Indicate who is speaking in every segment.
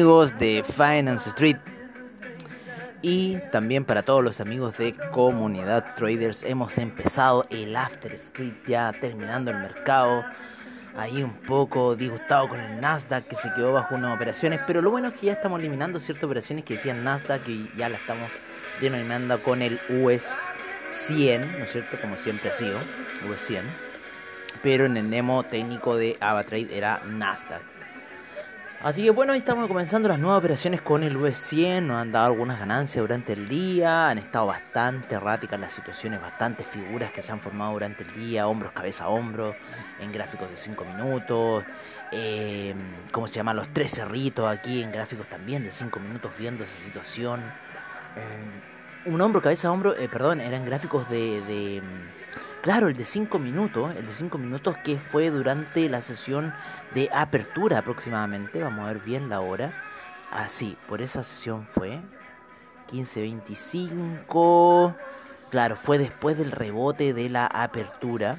Speaker 1: Amigos de Finance Street. Y también para todos los amigos de Comunidad Traders hemos empezado el After Street ya terminando el mercado. Ahí un poco disgustado con el Nasdaq que se quedó bajo unas operaciones. Pero lo bueno es que ya estamos eliminando ciertas operaciones que decían Nasdaq y ya la estamos denominando con el US 100, ¿no es cierto? Como siempre ha sido, US 100. Pero en el Nemo técnico de AvaTrade era Nasdaq. Así que bueno, ahí estamos comenzando las nuevas operaciones con el US100, nos han dado algunas ganancias durante el día, han estado bastante erráticas las situaciones, bastantes figuras que se han formado durante el día, hombros, cabeza, hombros, en gráficos de 5 minutos, eh, ¿cómo se llama? Los tres cerritos aquí en gráficos también de 5 minutos viendo esa situación. Eh, un hombro, cabeza, hombro, eh, perdón, eran gráficos de... de Claro, el de 5 minutos, el de 5 minutos que fue durante la sesión de apertura aproximadamente, vamos a ver bien la hora. Así, por esa sesión fue 15.25. Claro, fue después del rebote de la apertura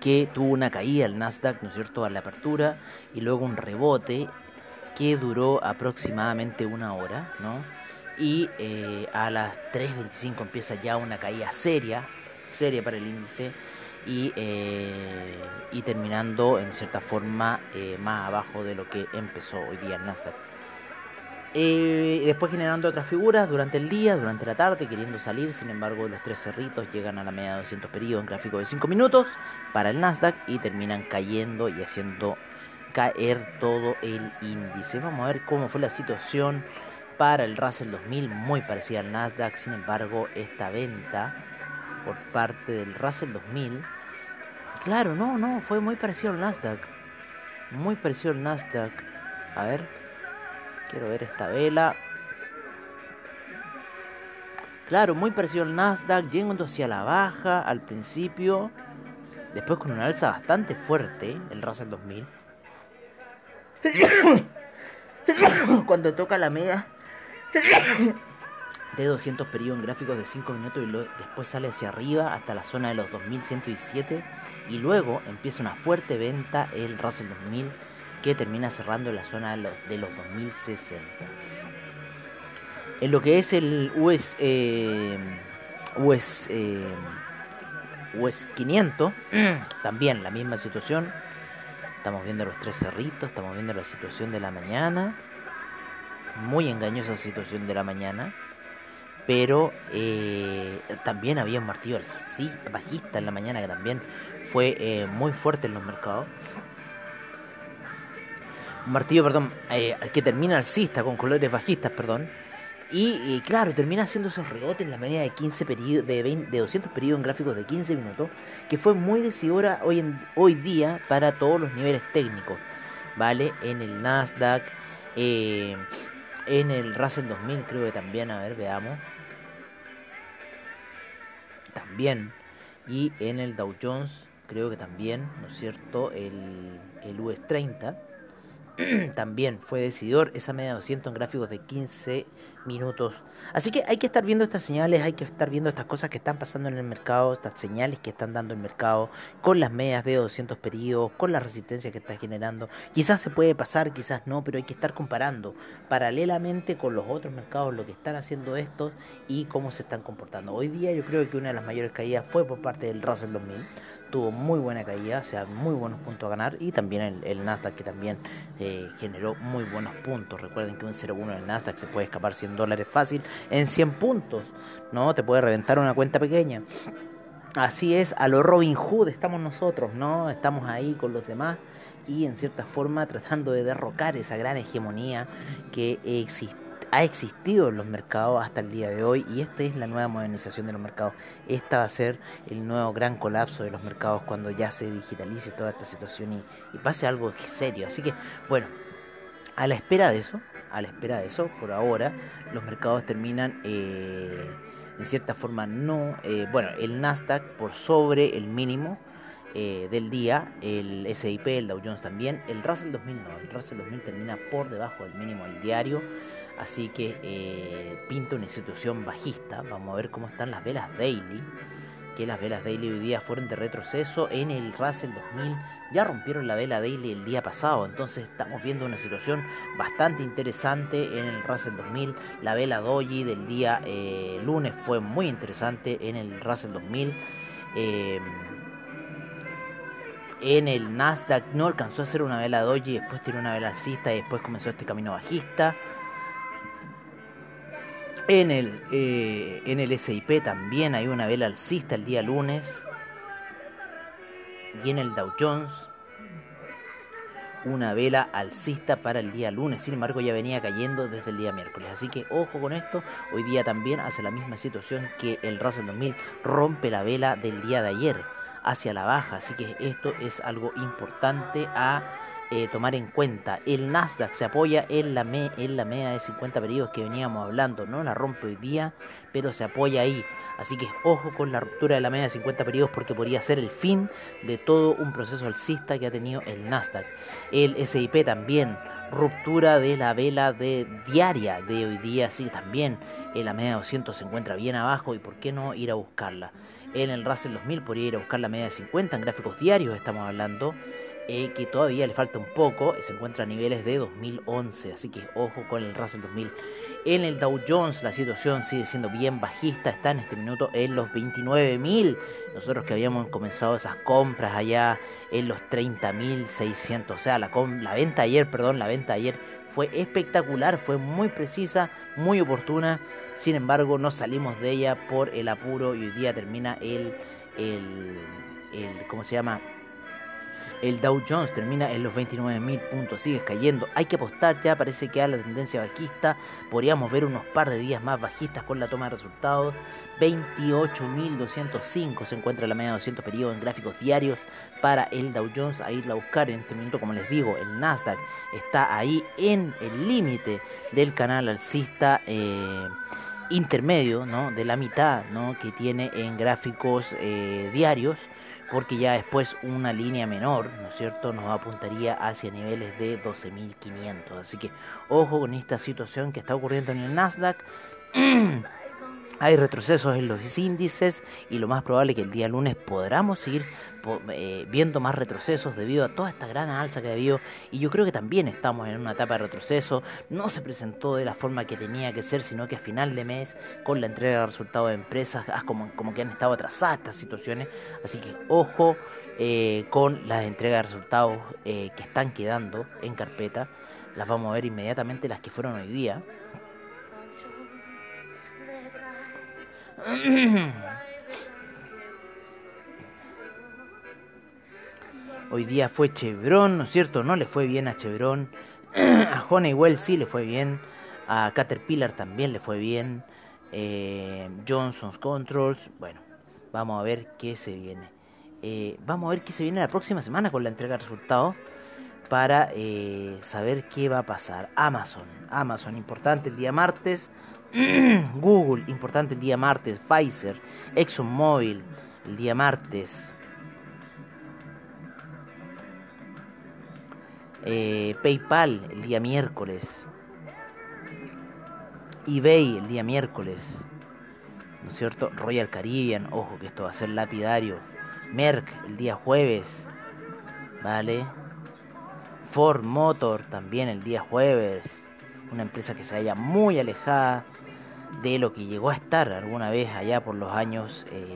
Speaker 1: que tuvo una caída el Nasdaq, ¿no es cierto?, a la apertura y luego un rebote que duró aproximadamente una hora, ¿no? Y eh, a las 3.25 empieza ya una caída seria, seria para el índice y, eh, y terminando en cierta forma eh, más abajo de lo que empezó hoy día el Nasdaq. Eh, después generando otras figuras durante el día, durante la tarde, queriendo salir, sin embargo los tres cerritos llegan a la media de 200 periodos en gráfico de 5 minutos para el Nasdaq y terminan cayendo y haciendo caer todo el índice. Vamos a ver cómo fue la situación para el Russell 2000, muy parecida al Nasdaq. Sin embargo, esta venta por parte del Russell 2000, claro, no, no, fue muy parecido al Nasdaq. Muy parecido al Nasdaq. A ver, quiero ver esta vela. Claro, muy parecido al Nasdaq, yendo hacia la baja al principio. Después con una alza bastante fuerte, el Russell 2000. Cuando toca la media de 200 periodos en gráficos de 5 minutos y lo, después sale hacia arriba hasta la zona de los 2117 y luego empieza una fuerte venta el Russell 2000 que termina cerrando en la zona de los, de los 2060. En lo que es el US, eh, US, eh, US 500, también la misma situación. Estamos viendo los tres cerritos, estamos viendo la situación de la mañana muy engañosa situación de la mañana. Pero eh, también había un martillo bajista en la mañana que también fue eh, muy fuerte en los mercados. Un martillo, perdón, eh, que termina alcista con colores bajistas, perdón. Y, y, claro, termina haciendo esos rebotes en la media de 15 periodos, de, 20, de 200 periodos en gráficos de 15 minutos, que fue muy decidora hoy, en, hoy día para todos los niveles técnicos, ¿vale? En el Nasdaq, eh, en el Russell 2000 creo que también, a ver, veamos. También. Y en el Dow Jones creo que también, ¿no es cierto? El, el US 30 también fue decidor esa media de 200 en gráficos de 15 minutos. Así que hay que estar viendo estas señales, hay que estar viendo estas cosas que están pasando en el mercado, estas señales que están dando el mercado, con las medias de 200 periodos, con la resistencia que está generando. Quizás se puede pasar, quizás no, pero hay que estar comparando paralelamente con los otros mercados lo que están haciendo estos y cómo se están comportando. Hoy día yo creo que una de las mayores caídas fue por parte del Russell 2000 tuvo muy buena caída, o sea, muy buenos puntos a ganar. Y también el, Nasdaq que también eh, generó muy buenos puntos. Recuerden que un 0,1 del Nasdaq se puede escapar 100 dólares fácil en 100 puntos, ¿no? Te puede reventar una cuenta pequeña. Así es, a lo Robin Hood estamos nosotros, ¿no? Estamos ahí con los demás y en cierta forma tratando de derrocar esa gran hegemonía que existe ha existido en los mercados hasta el día de hoy y esta es la nueva modernización de los mercados. Esta va a ser el nuevo gran colapso de los mercados cuando ya se digitalice toda esta situación y, pase algo serio. Así que, bueno, a la espera de eso, a la espera de eso, por ahora, los mercados terminan... Eh, en cierta forma no, eh, bueno, el Nasdaq por sobre el mínimo eh, del día, el SIP, el Dow Jones también, el Russell 2000 no, el Russell 2000 termina por debajo del mínimo del diario, así que eh, pinta una situación bajista, vamos a ver cómo están las velas daily, que las velas daily hoy día fueron de retroceso en el Russell 2000 ya rompieron la vela daily el día pasado, entonces estamos viendo una situación bastante interesante en el Russell 2000. La vela doji del día eh, lunes fue muy interesante en el Russell 2000. Eh, en el Nasdaq no alcanzó a hacer una vela doji, después tiró una vela alcista y después comenzó este camino bajista. En el, eh, en el SIP también hay una vela alcista el día lunes. Y en el Dow Jones una vela alcista para el día lunes, sin embargo ya venía cayendo desde el día miércoles, así que ojo con esto, hoy día también hace la misma situación que el Russell 2000 rompe la vela del día de ayer hacia la baja, así que esto es algo importante a eh, tomar en cuenta. El Nasdaq se apoya en la, me, en la media de 50 periodos que veníamos hablando, no la rompe hoy día, pero se apoya ahí. Así que ojo con la ruptura de la media de 50 periodos porque podría ser el fin de todo un proceso alcista que ha tenido el Nasdaq. El SIP también, ruptura de la vela de diaria de hoy día, sí, también en la media de 200 se encuentra bien abajo y por qué no ir a buscarla. En el Russell 2000 podría ir a buscar la media de 50 en gráficos diarios estamos hablando eh, que todavía le falta un poco, se encuentra a niveles de 2011, así que ojo con el Russell 2000. En el Dow Jones la situación sigue siendo bien bajista, está en este minuto en los 29.000. Nosotros que habíamos comenzado esas compras allá en los 30.600, o sea, la, la venta ayer, perdón, la venta ayer fue espectacular, fue muy precisa, muy oportuna. Sin embargo, no salimos de ella por el apuro y hoy día termina el, el, el ¿cómo se llama? El Dow Jones termina en los 29.000 puntos, sigue cayendo. Hay que apostar ya, parece que a la tendencia bajista. Podríamos ver unos par de días más bajistas con la toma de resultados. 28.205 se encuentra la media de 200 periodos en gráficos diarios para el Dow Jones a irla a buscar en este momento, como les digo, el Nasdaq está ahí en el límite del canal alcista eh, intermedio, ¿no? de la mitad ¿no? que tiene en gráficos eh, diarios porque ya después una línea menor, ¿no es cierto?, nos apuntaría hacia niveles de 12.500. Así que ojo con esta situación que está ocurriendo en el Nasdaq. Hay retrocesos en los índices y lo más probable es que el día lunes podamos seguir eh, viendo más retrocesos debido a toda esta gran alza que ha habido y yo creo que también estamos en una etapa de retroceso. No se presentó de la forma que tenía que ser, sino que a final de mes con la entrega de resultados de empresas, ah, como, como que han estado atrasadas estas situaciones. Así que ojo eh, con las entregas de resultados eh, que están quedando en carpeta. Las vamos a ver inmediatamente las que fueron hoy día. Hoy día fue Chevron, ¿no es cierto? No le fue bien a Chevron. a Honeywell sí le fue bien. A Caterpillar también le fue bien. Eh, Johnson's Controls. Bueno, vamos a ver qué se viene. Eh, vamos a ver qué se viene la próxima semana con la entrega de resultados para eh, saber qué va a pasar. Amazon, Amazon, importante el día martes. Google, importante el día martes. Pfizer, ExxonMobil, el día martes. Eh, PayPal, el día miércoles. eBay, el día miércoles. ¿No es cierto? Royal Caribbean, ojo que esto va a ser lapidario. Merck, el día jueves. ¿Vale? Ford Motor, también el día jueves. Una empresa que se haya muy alejada de lo que llegó a estar alguna vez allá por los años, eh,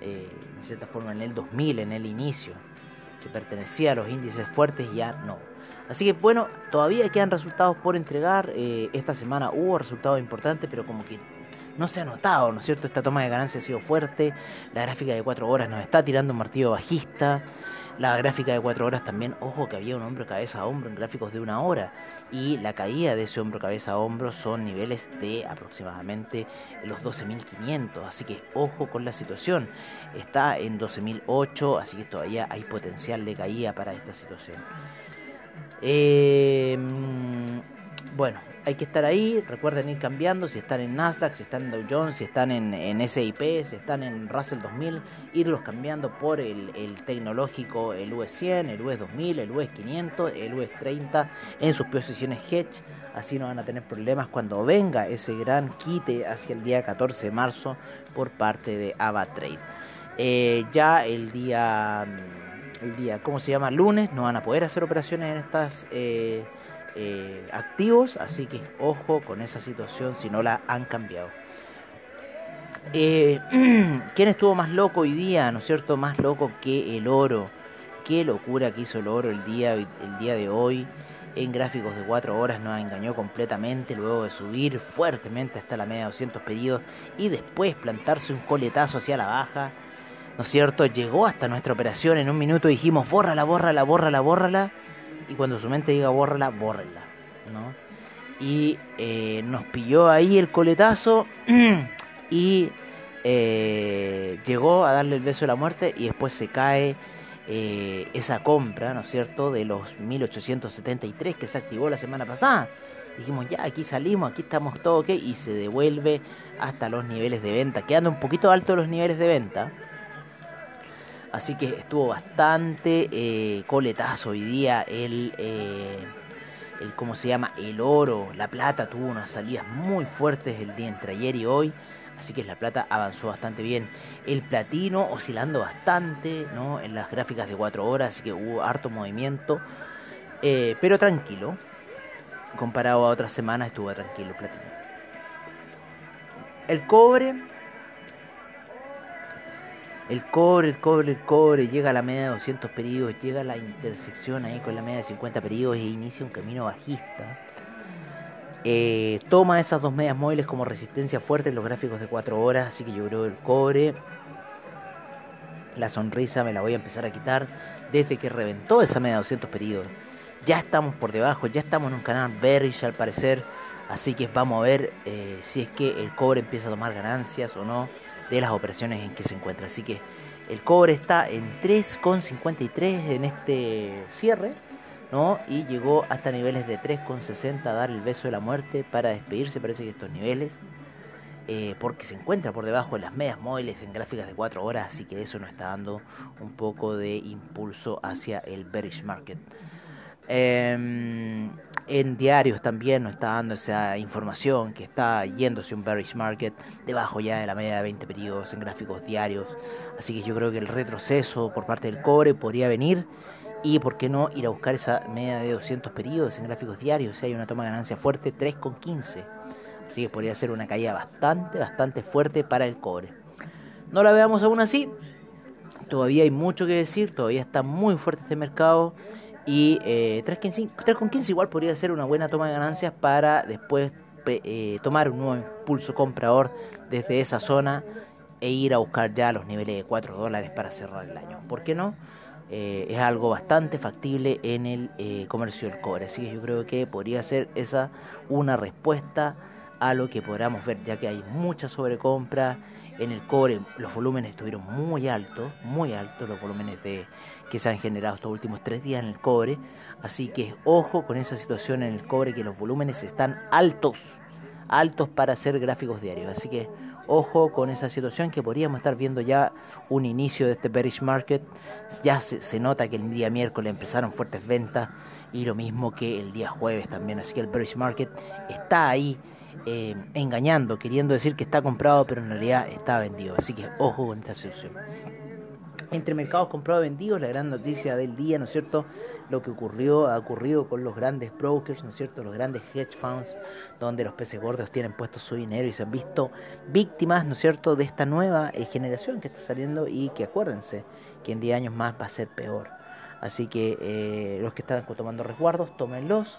Speaker 1: eh, de cierta forma en el 2000, en el inicio, que pertenecía a los índices fuertes, ya no. Así que bueno, todavía quedan resultados por entregar. Eh, esta semana hubo resultados importantes, pero como que no se ha notado, ¿no es cierto? Esta toma de ganancia ha sido fuerte. La gráfica de 4 horas nos está tirando un martillo bajista. La gráfica de 4 horas también, ojo que había un hombro cabeza a hombro en gráficos de una hora y la caída de ese hombro cabeza a hombro son niveles de aproximadamente los 12.500, así que ojo con la situación. Está en 12.008, así que todavía hay potencial de caída para esta situación. Eh, bueno, hay que estar ahí, recuerden ir cambiando, si están en Nasdaq, si están en Dow Jones, si están en, en SIP, si están en Russell 2000, irlos cambiando por el, tecnológico, el US 100, el US 2000, el US 500, el US 30 en sus posiciones hedge, así no van a tener problemas cuando venga ese gran quite hacia el día 14 de marzo por parte de AvaTrade. Eh, ya el día, el día, ¿cómo se llama? Lunes, no van a poder hacer operaciones en estas... Eh, eh, activos, así que ojo con esa situación si no la han cambiado. Eh, ¿Quién estuvo más loco hoy día? ¿No es cierto? Más loco que el oro. Qué locura que hizo el oro el día, el día de hoy. En gráficos de 4 horas nos engañó completamente luego de subir fuertemente hasta la media de 200 pedidos y después plantarse un coletazo hacia la baja. ¿No es cierto? Llegó hasta nuestra operación en un minuto dijimos, bórrala, bórrala, bórrala, bórrala y cuando su mente diga bórrala, bórrela, ¿no? Y eh, nos pilló ahí el coletazo y eh, llegó a darle el beso de la muerte y después se cae eh, esa compra, ¿no es cierto?, de los 1873 que se activó la semana pasada. Dijimos, ya, aquí salimos, aquí estamos todo ok, y se devuelve hasta los niveles de venta, quedando un poquito alto los niveles de venta. Así que estuvo bastante eh, coletazo hoy día el, eh, el, ¿cómo se llama? El oro, la plata tuvo unas salidas muy fuertes el día entre ayer y hoy. Así que la plata avanzó bastante bien. El platino oscilando bastante ¿no? en las gráficas de 4 horas, así que hubo harto movimiento. Eh, pero tranquilo. Comparado a otras semanas estuvo tranquilo el platino. El cobre el cobre, el cobre, el cobre, llega a la media de 200 periodos, llega a la intersección ahí con la media de 50 periodos e inicia un camino bajista. Eh, toma esas dos medias móviles como resistencia fuerte en los gráficos de 4 horas, así que yo creo el cobre, la sonrisa me la voy a empezar a quitar desde que reventó esa media de 200 periodos. Ya estamos por debajo, ya estamos en un canal bearish al parecer, así que vamos a ver eh, si es que el cobre empieza a tomar ganancias o no de las operaciones en que se encuentra. Así que el cobre está en 3,53 en este cierre, ¿no? Y llegó hasta niveles de 3,60 a dar el beso de la muerte para despedirse, parece que estos niveles. Eh, porque se encuentra por debajo de las medias móviles en gráficas de 4 horas, así que eso nos está dando un poco de impulso hacia el bearish market. Eh, en diarios también nos está dando esa información que está yéndose un bearish market debajo ya de la media de 20 periodos en gráficos diarios. Así que yo creo que el retroceso por parte del cobre podría venir y por qué no ir a buscar esa media de 200 periodos en gráficos diarios. Si hay una toma de ganancia fuerte, 3,15. Así que podría ser una caída bastante, bastante fuerte para el cobre. No la veamos aún así. Todavía hay mucho que decir, todavía está muy fuerte este mercado y eh, 3,15 igual podría ser una buena toma de ganancias para después eh, tomar un nuevo impulso comprador desde esa zona e ir a buscar ya los niveles de 4 dólares para cerrar el año. ¿Por qué no? Eh, es algo bastante factible en el eh, comercio del cobre. Así que yo creo que podría ser esa una respuesta a lo que podamos ver, ya que hay mucha sobrecompra en el cobre. Los volúmenes estuvieron muy altos, muy altos los volúmenes de, que se han generado estos últimos tres días en el cobre. Así que ojo con esa situación en el cobre, que los volúmenes están altos, altos para hacer gráficos diarios. Así que ojo con esa situación que podríamos estar viendo ya un inicio de este bearish market. Ya se, se nota que el día miércoles empezaron fuertes ventas y lo mismo que el día jueves también. Así que el bearish market está ahí. Eh, engañando, queriendo decir que está comprado, pero en realidad está vendido. Así que ojo con esta situación entre mercados comprados y vendidos, la gran noticia del día, ¿no es cierto? Lo que ocurrió, ha ocurrido con los grandes brokers, ¿no es cierto? Los grandes hedge funds, donde los peces gordos tienen puesto su dinero y se han visto víctimas, ¿no es cierto?, de esta nueva eh, generación que está saliendo y que acuérdense que en 10 años más va a ser peor. Así que eh, los que están tomando resguardos, tómenlos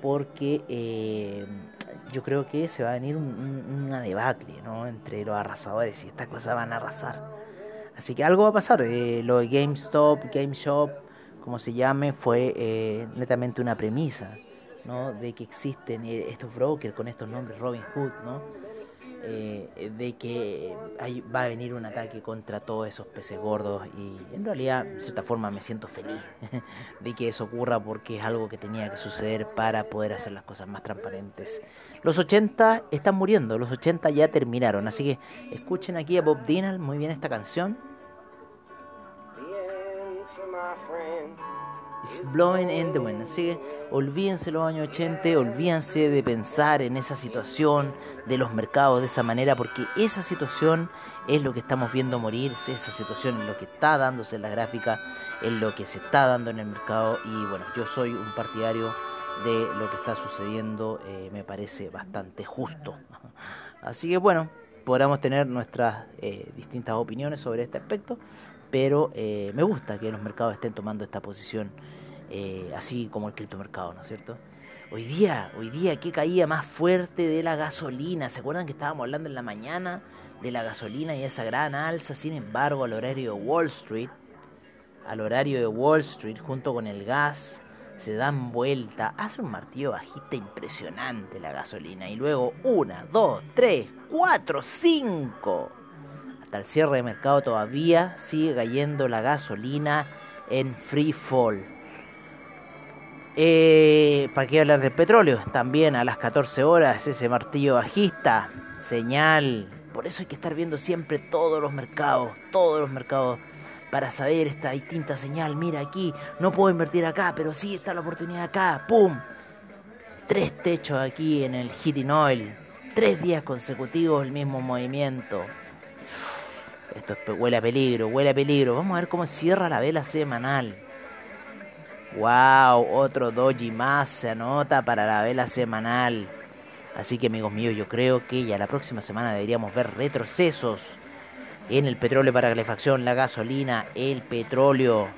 Speaker 1: porque eh, yo creo que se va a venir un, un, ¿no? entre los arrasadores y estas cosas van a arrasar Así que algo va a pasar. Eh, lo de GameStop, GameShop, como se llame, fue eh, netamente una premisa, ¿no? De que existen eh, estos brokers con estos nombres, Robin Hood, ¿no? Eh, de que hay, va a venir un ataque contra todos esos peces gordos y en realidad, de cierta forma, me siento feliz de que eso ocurra porque es algo que tenía que suceder para poder hacer las cosas más transparentes. Los 80 están muriendo, los 80 ya terminaron, así que escuchen aquí a Bob Dylan, muy bien esta canción. Blowing in the wind. Así que olvídense los años 80, olvídense de pensar en esa situación de los mercados de esa manera, porque esa situación es lo que estamos viendo morir, esa situación es lo que está dándose en la gráfica, es lo que se está dando en el mercado. Y bueno, yo soy un partidario de lo que está sucediendo, eh, me parece bastante justo. Así que bueno, podamos tener nuestras eh, distintas opiniones sobre este aspecto, pero eh, me gusta que los mercados estén tomando esta posición, eh, así como el criptomercado, ¿no es cierto? Hoy día, hoy día, ¿qué caía más fuerte de la gasolina? ¿Se acuerdan que estábamos hablando en la mañana de la gasolina y esa gran alza? Sin embargo, al horario de Wall Street, al horario de Wall Street, junto con el gas, se dan vuelta, hace un martillo bajista impresionante la gasolina. Y luego una, dos, tres, cuatro, cinco. Hasta el cierre de mercado todavía sigue cayendo la gasolina en free fall. Eh, ¿Para qué hablar del petróleo? También a las 14 horas ese martillo bajista, señal. Por eso hay que estar viendo siempre todos los mercados, todos los mercados para saber esta distinta señal. Mira aquí, no puedo invertir acá, pero sí está la oportunidad acá. ¡Pum! Tres techos aquí en el Heating Oil. Tres días consecutivos el mismo movimiento. Esto es- huele a peligro, huele a peligro. Vamos a ver cómo cierra la vela semanal. Wow, otro doji más se anota para la vela semanal. Así que amigos míos, yo creo que ya la próxima semana deberíamos ver retrocesos en el petróleo para calefacción, la gasolina, el petróleo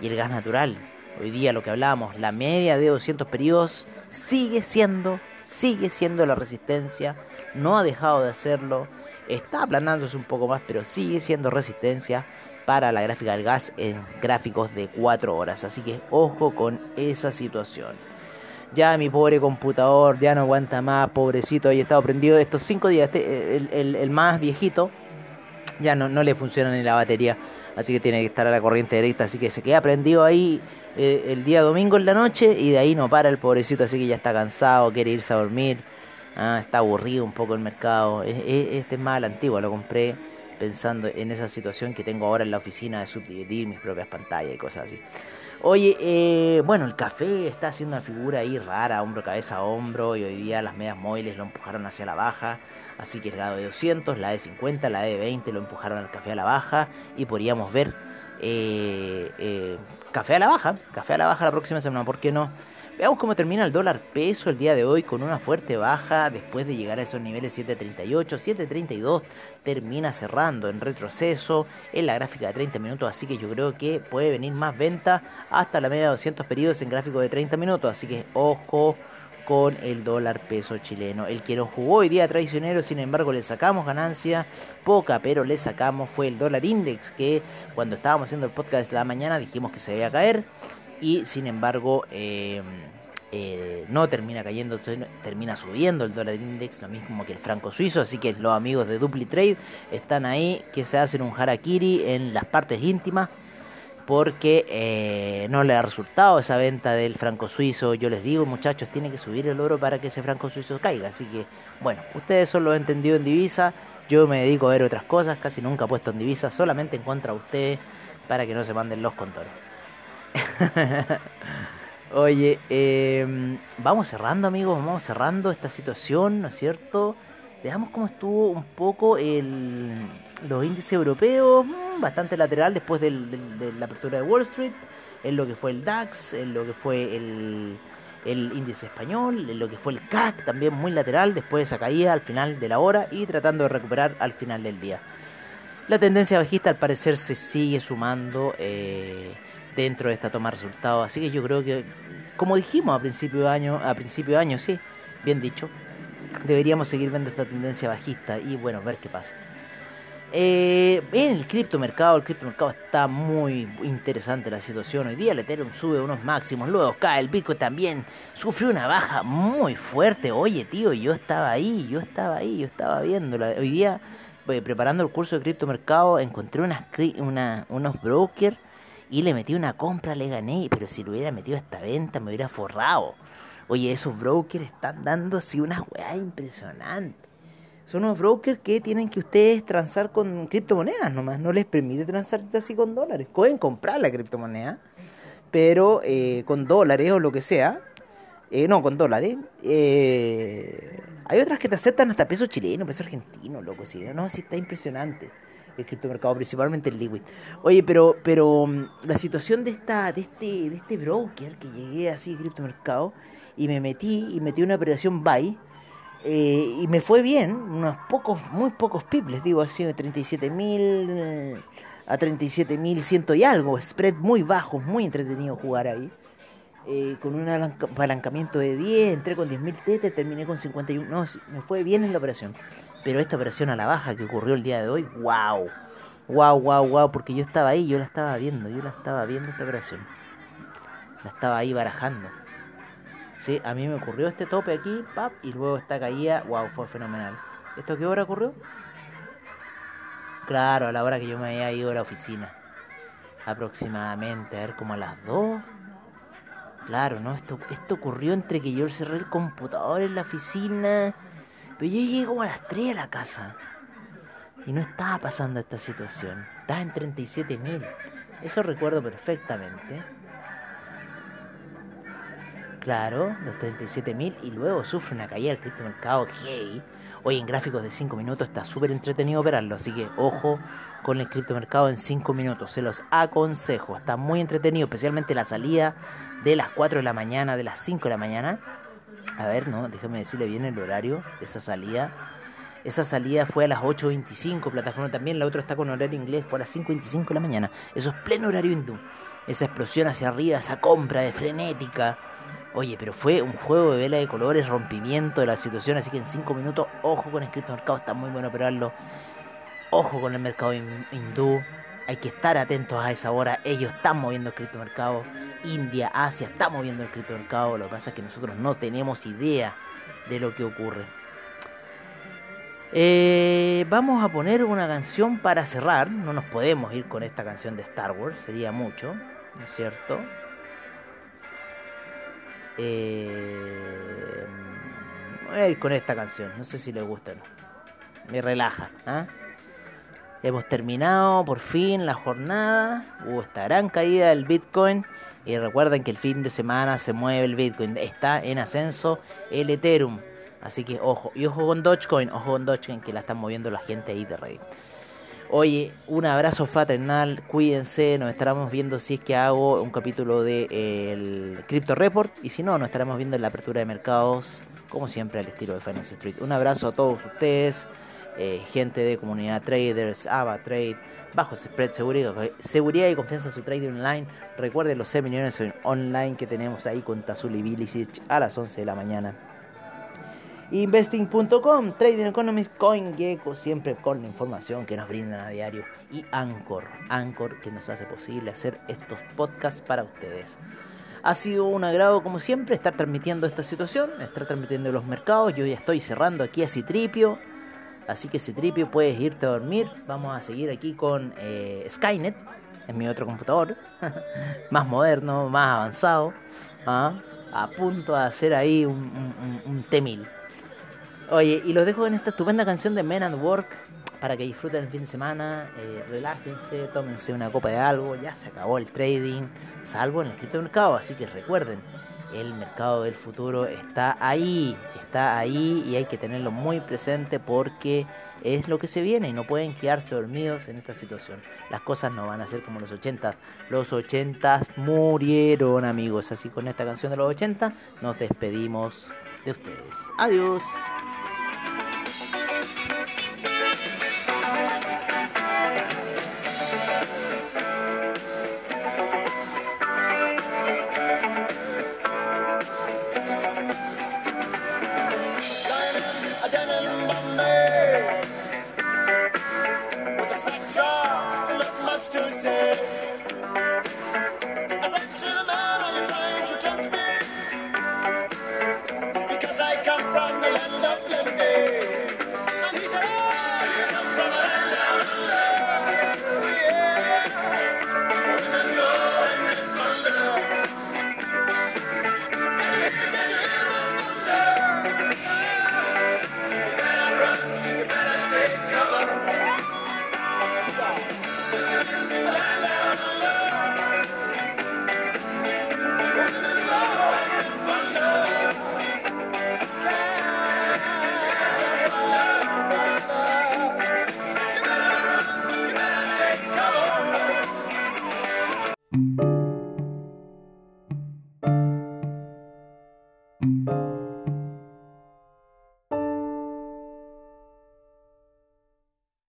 Speaker 1: y el gas natural. Hoy día lo que hablamos, la media de 200 periodos sigue siendo, sigue siendo la resistencia, no ha dejado de hacerlo, está aplanándose un poco más, pero sigue siendo resistencia para la gráfica del gas en gráficos de 4 horas. Así que ojo con esa situación. Ya mi pobre computador ya no aguanta más, pobrecito, ahí estado prendido estos 5 días. Este, el, más viejito ya no, no le funciona ni la batería, así que tiene que estar a la corriente directa. Así que se queda prendido ahí eh, el día domingo en la noche y de ahí no para el pobrecito, así que ya está cansado, quiere irse a dormir. Ah, está aburrido un poco el mercado. Es- es- Este es más a la antigua, lo compré pensando en esa situación que tengo ahora en la oficina de subdividir mis propias pantallas y cosas así. Oye, eh, bueno, el café está haciendo una figura ahí rara, hombro, cabeza, hombro, y hoy día las medias móviles lo empujaron hacia la baja, así que la de 200, la de 50, la de 20 lo empujaron al café a la baja, y podríamos ver eh, eh, café a la baja, café a la baja la próxima semana, ¿por qué no? Veamos cómo termina el dólar peso el día de hoy con una fuerte baja después de llegar a esos niveles 7.38, 7.32 termina cerrando en retroceso en la gráfica de 30 minutos, así que yo creo que puede venir más venta hasta la media de 200 periodos en gráfico de 30 minutos, así que ojo con el dólar peso chileno. El que nos jugó hoy día traicionero, sin embargo, le sacamos ganancia, poca, pero le sacamos, fue el dólar index, que cuando estábamos haciendo el podcast de la mañana dijimos que se iba a caer, y sin embargo eh, eh, no termina cayendo, termina subiendo el dólar index, lo mismo que el franco suizo, así que los amigos de DupliTrade están ahí, que se hacen un harakiri en las partes íntimas, porque eh, no le ha resultado esa venta del franco suizo. Yo les digo, muchachos, tiene que subir el oro para que ese franco suizo caiga. Así que, bueno, ustedes son los entendidos en divisa. Yo me dedico a ver otras cosas, casi nunca he puesto en divisa, solamente en contra de ustedes para que no se manden los contornos. Oye, eh, vamos cerrando, amigos, vamos cerrando esta situación, ¿no es cierto? Veamos cómo estuvo un poco el, los índices europeos, mm, bastante lateral después de la apertura de Wall Street, en lo que fue el DAX, en lo que fue el, el índice español, en lo que fue el CAC, también muy lateral después de esa caída al final de la hora y tratando de recuperar al final del día. La tendencia bajista al parecer se sigue sumando eh, dentro de esta toma de resultados, así que yo creo que, como dijimos a principio de año, a principio de año, sí, bien dicho, deberíamos seguir viendo esta tendencia bajista y bueno, ver qué pasa. Eh, en el criptomercado, el criptomercado está muy interesante la situación. Hoy día el Ethereum sube unos máximos, luego cae, el Bitcoin también sufrió una baja muy fuerte. Oye, tío, yo estaba ahí, yo estaba ahí, yo estaba viéndola. Hoy día, eh, preparando el curso de criptomercado, encontré unas, una, unos brokers y le metí una compra, le gané, pero si lo hubiera metido a esta venta me hubiera forrado. Oye, esos brokers están dando así unas weas impresionantes. Son unos brokers que tienen que ustedes transar con criptomonedas nomás. No les permite transar así con dólares. Pueden comprar la criptomoneda, pero eh, con dólares o lo que sea. Eh, no, con dólares. Eh, hay otras que te aceptan hasta peso chileno, peso argentino, loco. Sí, no, sí está impresionante el criptomercado, principalmente el liquid. Oye, pero, pero mm, la situación de esta, de este, de este broker que llegué así criptomercado y me metí y metí una operación buy eh, y me fue bien, unos pocos, muy pocos pips, les digo así, de 37 mil eh, a 37 mil ciento y algo, spread muy bajo, muy entretenido jugar ahí. Eh, con un apalancamiento de 10, entré con 10 mil tetes, terminé con 51, no, me fue bien en la operación. Pero esta operación a la baja que ocurrió el día de hoy, wow, wow, wow, wow, porque yo estaba ahí, yo la estaba viendo, yo la estaba viendo esta operación. La estaba ahí barajando. Sí, a mí me ocurrió este tope aquí, pap, y luego esta caída, wow, fue fenomenal. ¿Esto qué hora ocurrió? Claro, a la hora que yo me había ido a la oficina. Aproximadamente, a ver, como a las 2. Claro, ¿no? Esto, esto ocurrió entre que yo cerré el computador en la oficina. Pero yo llegué como a las 3 a la casa. Y no estaba pasando esta situación. Estaba en 37.000. Eso recuerdo perfectamente. Claro, los 37.000 y luego sufre una caída del criptomercado hey. Hoy en gráficos de 5 minutos está súper entretenido operarlo, así que ojo con el criptomercado en 5 minutos, se los aconsejo, está muy entretenido, especialmente la salida de las 4 de la mañana, de las 5 de la mañana. A ver, no, déjame decirle bien el horario de esa salida. Esa salida fue a las 8.25, plataforma también, la otra está con horario inglés, fue a las 5.25 de la mañana. Eso es pleno horario hindú. Esa explosión hacia arriba, esa compra de frenética Oye, pero fue un juego de vela de colores, rompimiento de la situación, así que en 5 minutos, ojo con el criptomercado, está muy bueno operarlo. Ojo con el mercado hindú, hay que estar atentos a esa hora. Ellos están moviendo el criptomercado. India, Asia, está moviendo el criptomercado. Lo que pasa es que nosotros no tenemos idea de lo que ocurre. Eh, vamos a poner una canción para cerrar. No nos podemos ir con esta canción de Star Wars, sería mucho, ¿no es cierto? Eh, voy a ir con esta canción, no sé si le gusta o no. Me relaja. ¿ah? Hemos terminado por fin la jornada. Hubo esta gran caída del Bitcoin. Y recuerden que el fin de semana se mueve el Bitcoin. Está en ascenso el Ethereum. Así que ojo. Y ojo con Dogecoin. Ojo con Dogecoin que la están moviendo la gente ahí de Reddit. Oye, un abrazo fraternal, cuídense, nos estaremos viendo si es que hago un capítulo de el Crypto Report y si no, nos estaremos viendo en la apertura de mercados, como siempre al estilo de Finance Street. Un abrazo a todos ustedes, eh, gente de comunidad traders, Ava Trade, bajo spread, seguridad, seguridad y confianza en su trading online. Recuerden los seminarios online que tenemos ahí con Tazul y Bilicic a las 11 de la mañana. Investing.com, Trading Economics, CoinGecko, siempre con la información que nos brindan a diario. Y Anchor, Anchor que nos hace posible hacer estos podcasts para ustedes. Ha sido un agrado, como siempre, estar transmitiendo esta situación, estar transmitiendo los mercados. Yo ya estoy cerrando aquí a Citripio. Así que Citripio, puedes irte a dormir. Vamos a seguir aquí con eh, Skynet, en mi otro computador. más moderno, más avanzado. ¿ah? A punto de hacer ahí un, un, un T1000. Oye, y los dejo en esta estupenda canción de Men and Work para que disfruten el fin de semana, eh, relájense, tómense una copa de algo, ya se acabó el trading, salvo en el mercado, así que recuerden, el mercado del futuro está ahí, está ahí y hay que tenerlo muy presente porque es lo que se viene y no pueden quedarse dormidos en esta situación. Las cosas no van a ser como los 80. Los 80 murieron amigos, así con esta canción de los 80 nos despedimos de ustedes. Adiós.